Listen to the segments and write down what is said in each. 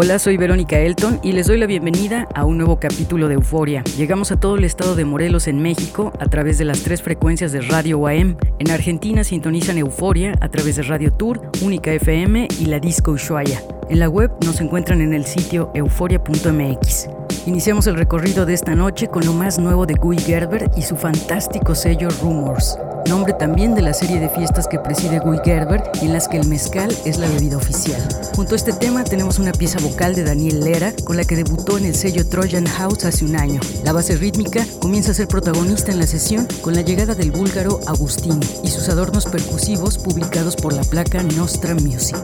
Hola, soy Verónica Elton y les doy la bienvenida a un nuevo capítulo de Euforia. Llegamos a todo el estado de Morelos en México a través de las tres frecuencias de Radio UAM. En Argentina sintonizan Euforia a través de Radio Tour, Única FM y la Disco Ushuaia. En la web nos encuentran en el sitio euforia.mx. Iniciamos el recorrido de esta noche con lo más nuevo de Guy Gerber y su fantástico sello Rumors nombre también de la serie de fiestas que preside Guy Gerber y en las que el mezcal es la bebida oficial. Junto a este tema tenemos una pieza vocal de Daniel Lera con la que debutó en el sello Trojan House hace un año. La base rítmica comienza a ser protagonista en la sesión con la llegada del búlgaro Agustín y sus adornos percusivos publicados por la placa Nostra Music.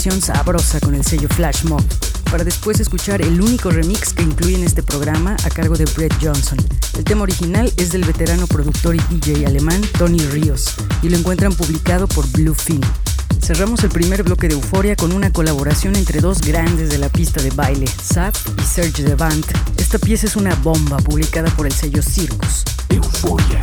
Participación sabrosa con el sello Flash Mob, para después escuchar el único remix que incluye en este programa a cargo de Brett Johnson. El tema original es del veterano productor y DJ alemán Tony Ríos y lo encuentran publicado por Bluefin. Cerramos el primer bloque de Euforia con una colaboración entre dos grandes de la pista de baile, Zap y Serge Devant. Esta pieza es una bomba publicada por el sello Circus. Euforia.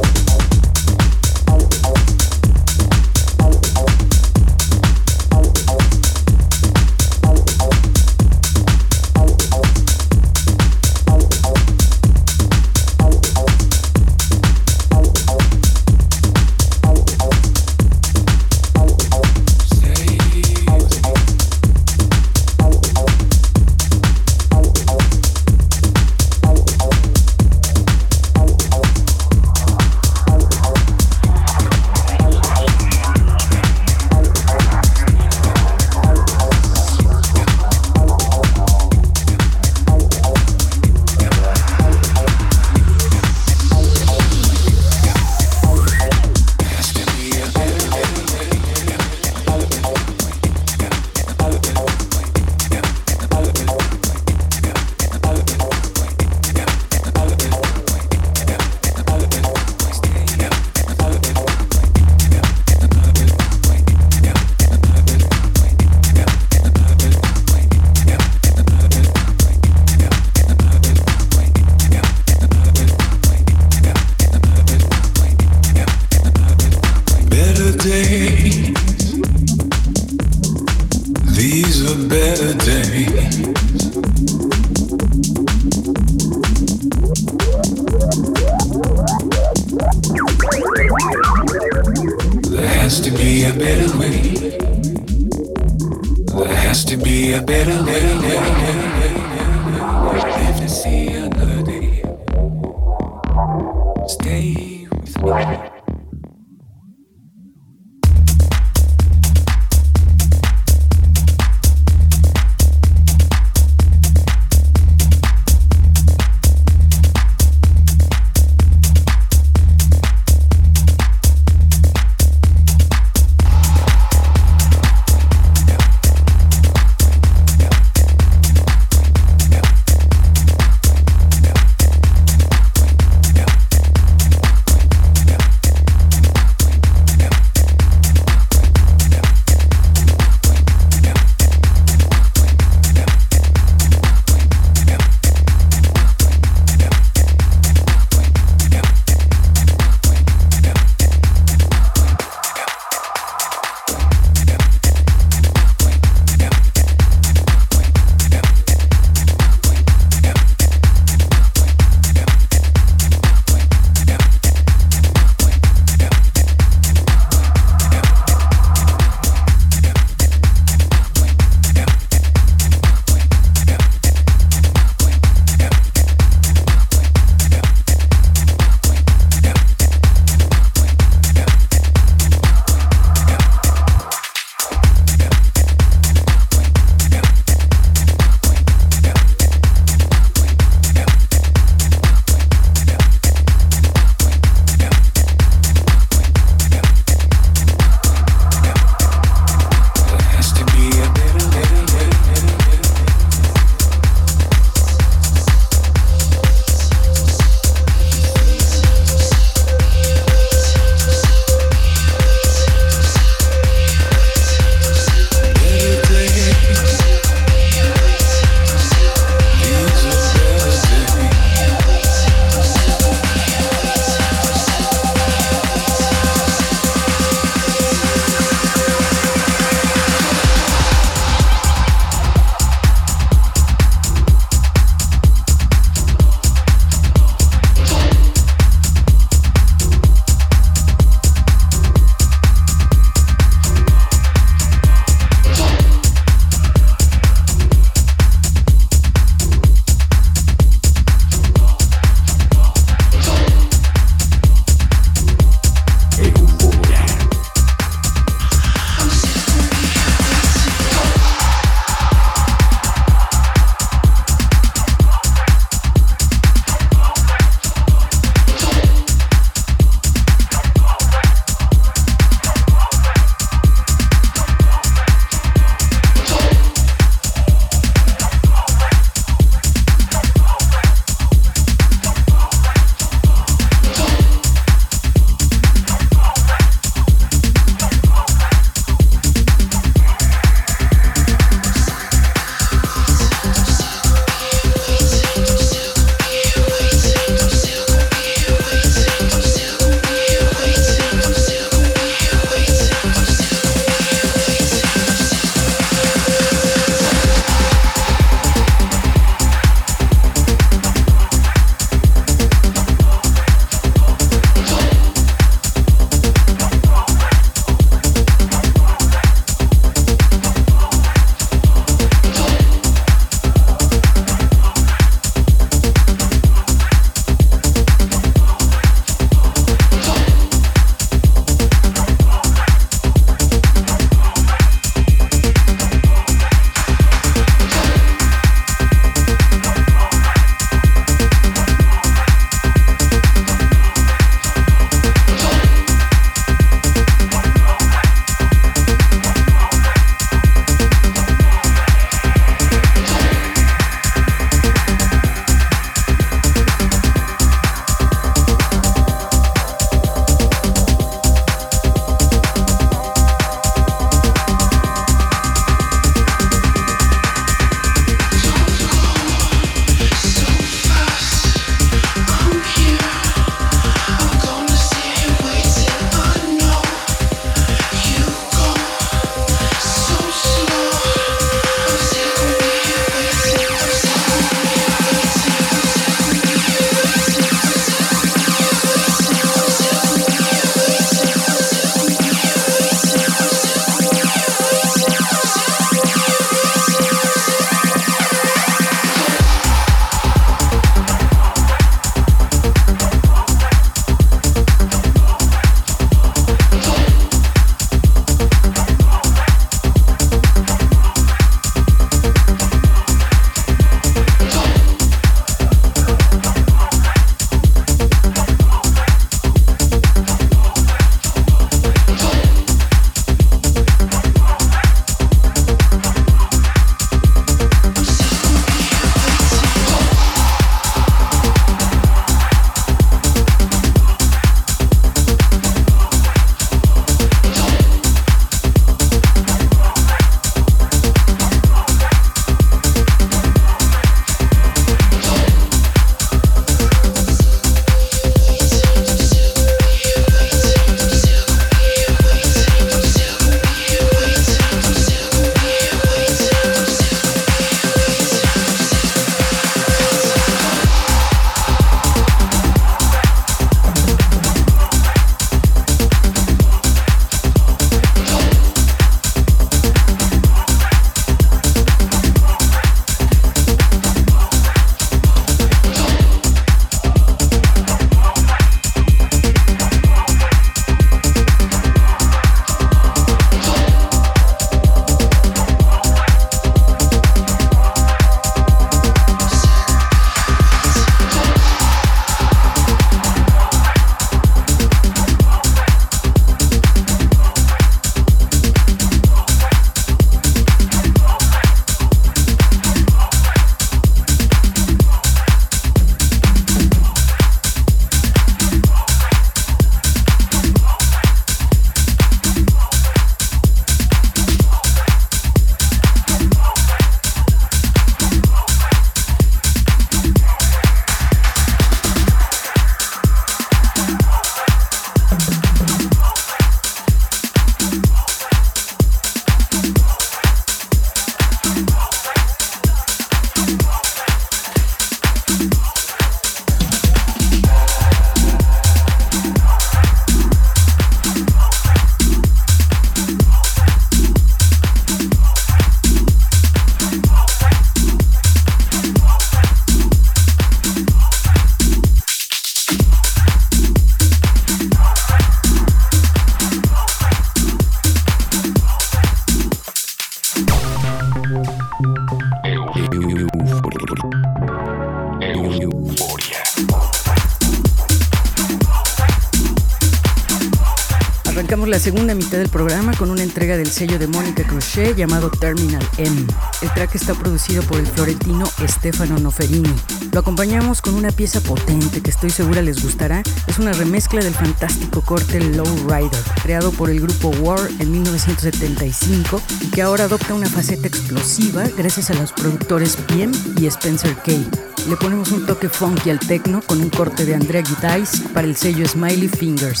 Arrancamos la segunda mitad del programa con una entrega del sello de Mónica Crochet llamado Terminal M. El track está producido por el florentino Stefano Noferini. Lo acompañamos con una pieza potente que estoy segura les gustará. Es una remezcla del fantástico corte Low Rider, creado por el grupo War en 1975 y que ahora adopta una faceta explosiva gracias a los productores PM y Spencer Kay. Le ponemos un toque funky al techno con un corte de Andrea Gitais para el sello Smiley Fingers.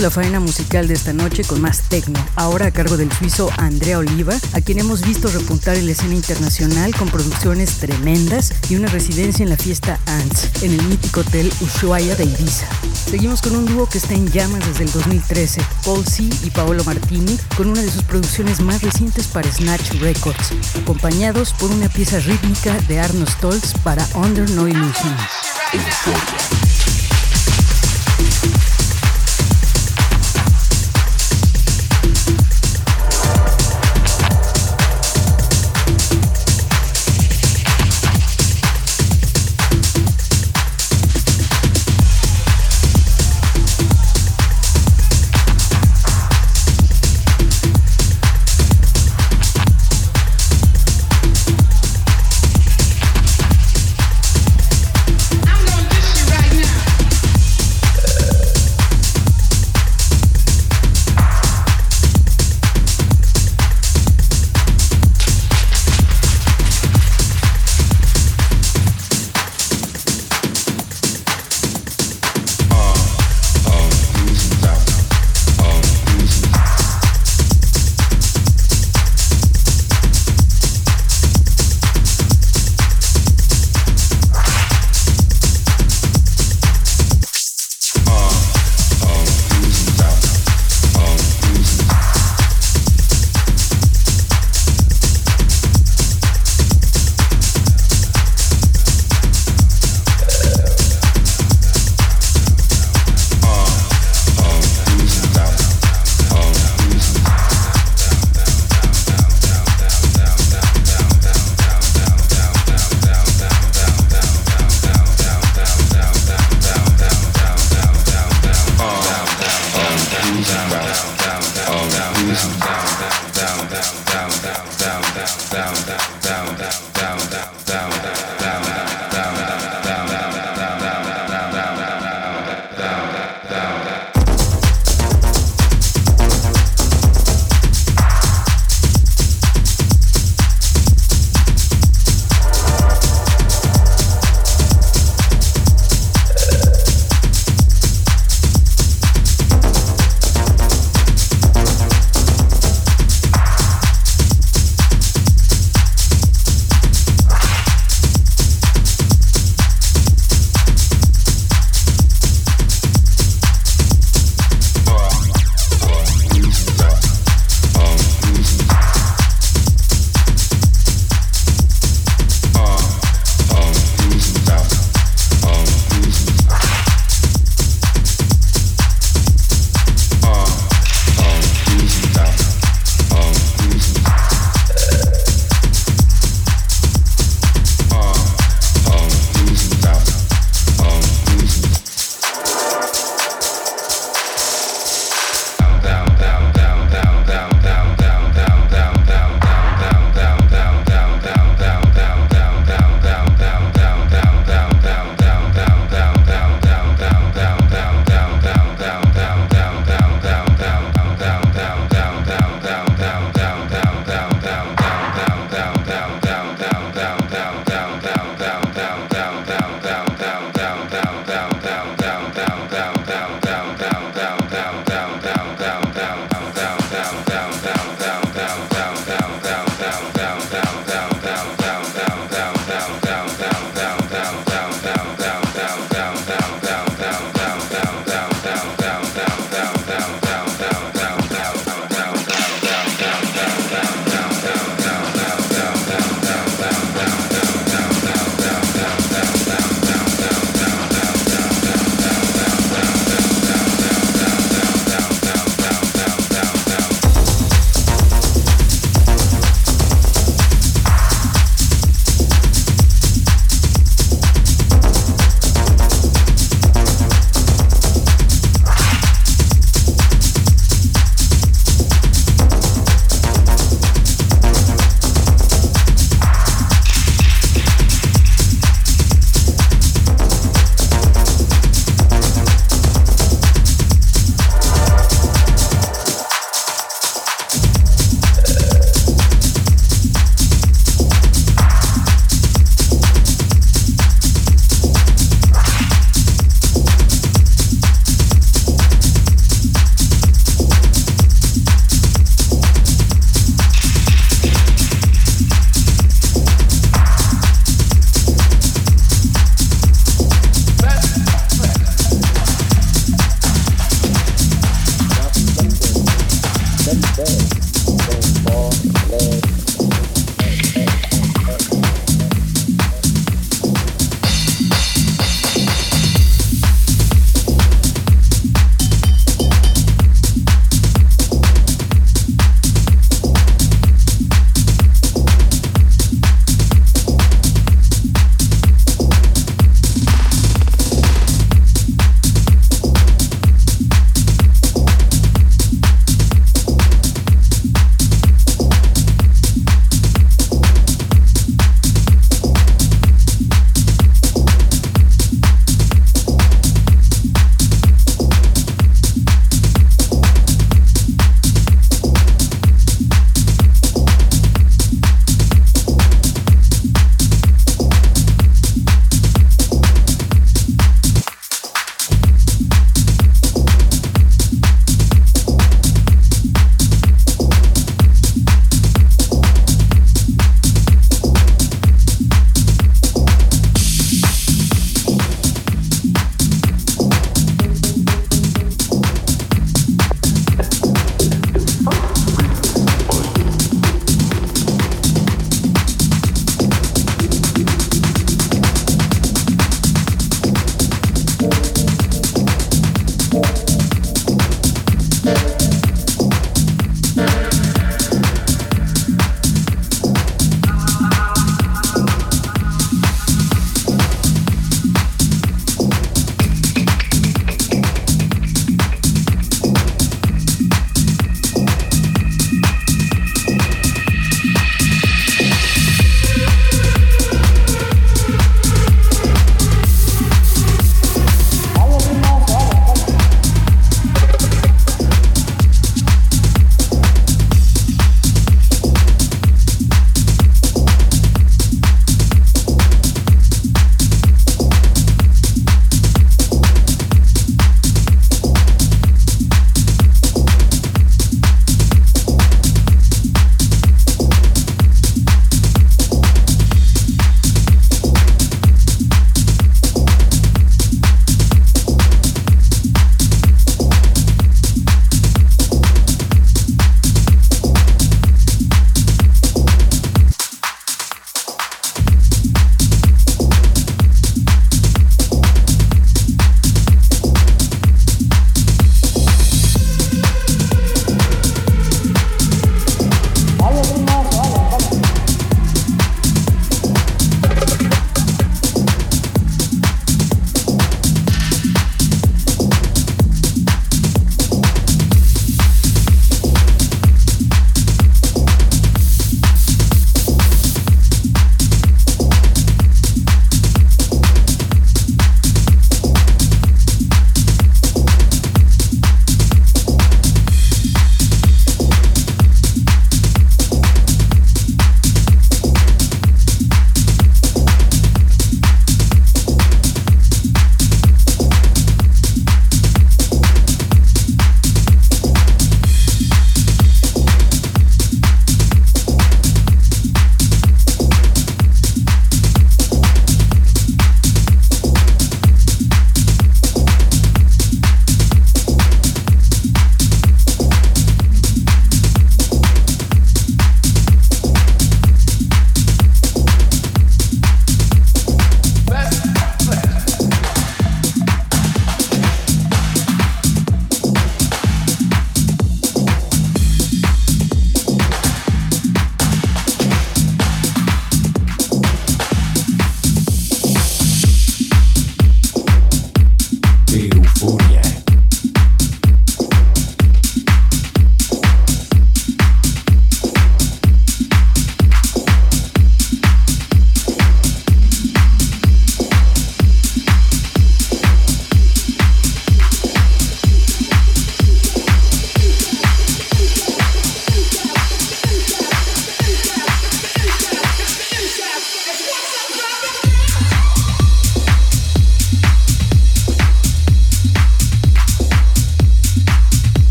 La faena musical de esta noche con más techno, ahora a cargo del suizo Andrea Oliva, a quien hemos visto repuntar en la escena internacional con producciones tremendas y una residencia en la fiesta Ants, en el mítico hotel Ushuaia de Ibiza. Seguimos con un dúo que está en llamas desde el 2013, Paul C. y Paolo Martini, con una de sus producciones más recientes para Snatch Records, acompañados por una pieza rítmica de Arno Stoltz para Under No Illusion.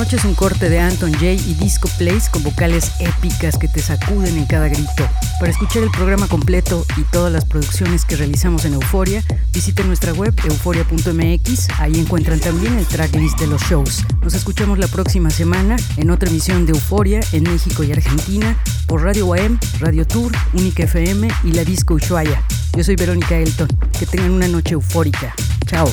Noche es un corte de Anton Jay y Disco Plays con vocales épicas que te sacuden en cada grito. Para escuchar el programa completo y todas las producciones que realizamos en Euforia, visite nuestra web euforia.mx. Ahí encuentran también el tracklist de los shows. Nos escuchamos la próxima semana en otra emisión de Euforia en México y Argentina por Radio UAM, Radio Tour, Única FM y la Disco Ushuaia. Yo soy Verónica Elton. Que tengan una noche eufórica. Chao.